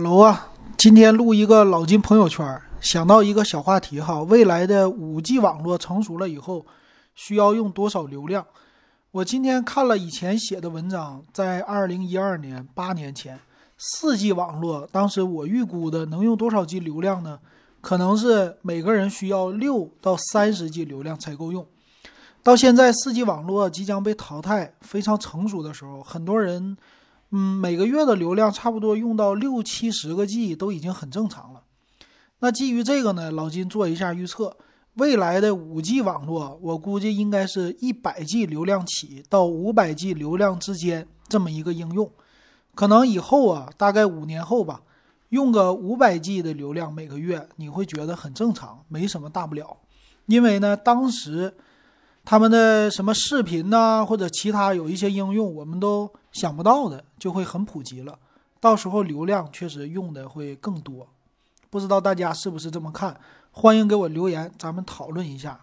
Hello 啊，今天录一个老金朋友圈，想到一个小话题哈，未来的五 G 网络成熟了以后，需要用多少流量？我今天看了以前写的文章，在二零一二年八年前，四 G 网络当时我预估的能用多少 G 流量呢？可能是每个人需要六到三十 G 流量才够用。到现在四 G 网络即将被淘汰，非常成熟的时候，很多人。嗯，每个月的流量差不多用到六七十个 G 都已经很正常了。那基于这个呢，老金做一下预测，未来的五 G 网络，我估计应该是一百 G 流量起到五百 G 流量之间这么一个应用。可能以后啊，大概五年后吧，用个五百 G 的流量每个月，你会觉得很正常，没什么大不了。因为呢，当时。他们的什么视频呐，或者其他有一些应用，我们都想不到的，就会很普及了。到时候流量确实用的会更多，不知道大家是不是这么看？欢迎给我留言，咱们讨论一下。